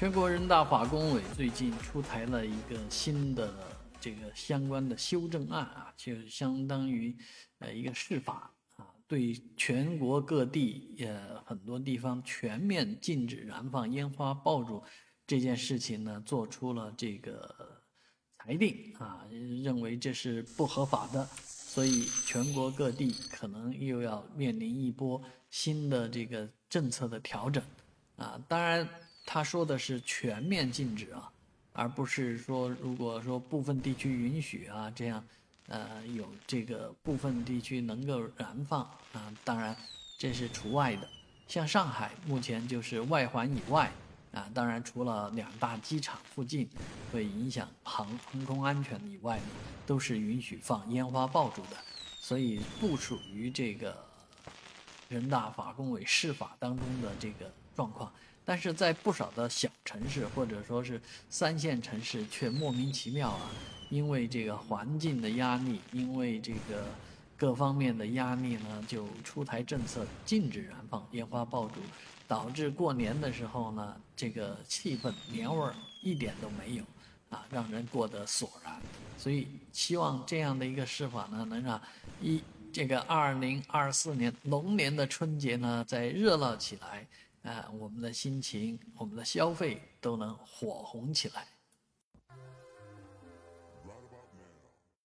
全国人大法工委最近出台了一个新的这个相关的修正案啊，就相当于呃一个释法啊，对全国各地呃很多地方全面禁止燃放烟花爆竹这件事情呢，做出了这个裁定啊，认为这是不合法的，所以全国各地可能又要面临一波新的这个政策的调整啊，当然。他说的是全面禁止啊，而不是说如果说部分地区允许啊，这样，呃，有这个部分地区能够燃放啊，当然这是除外的。像上海目前就是外环以外啊，当然除了两大机场附近会影响航航空安全以外，都是允许放烟花爆竹的，所以不属于这个人大法工委释法当中的这个状况。但是在不少的小城市或者说是三线城市，却莫名其妙啊，因为这个环境的压力，因为这个各方面的压力呢，就出台政策禁止燃放烟花爆竹，导致过年的时候呢，这个气氛年味儿一点都没有，啊，让人过得索然。所以希望这样的一个施法呢，能让一这个二零二四年龙年的春节呢，再热闹起来。啊，我们的心情，我们的消费都能火红起来。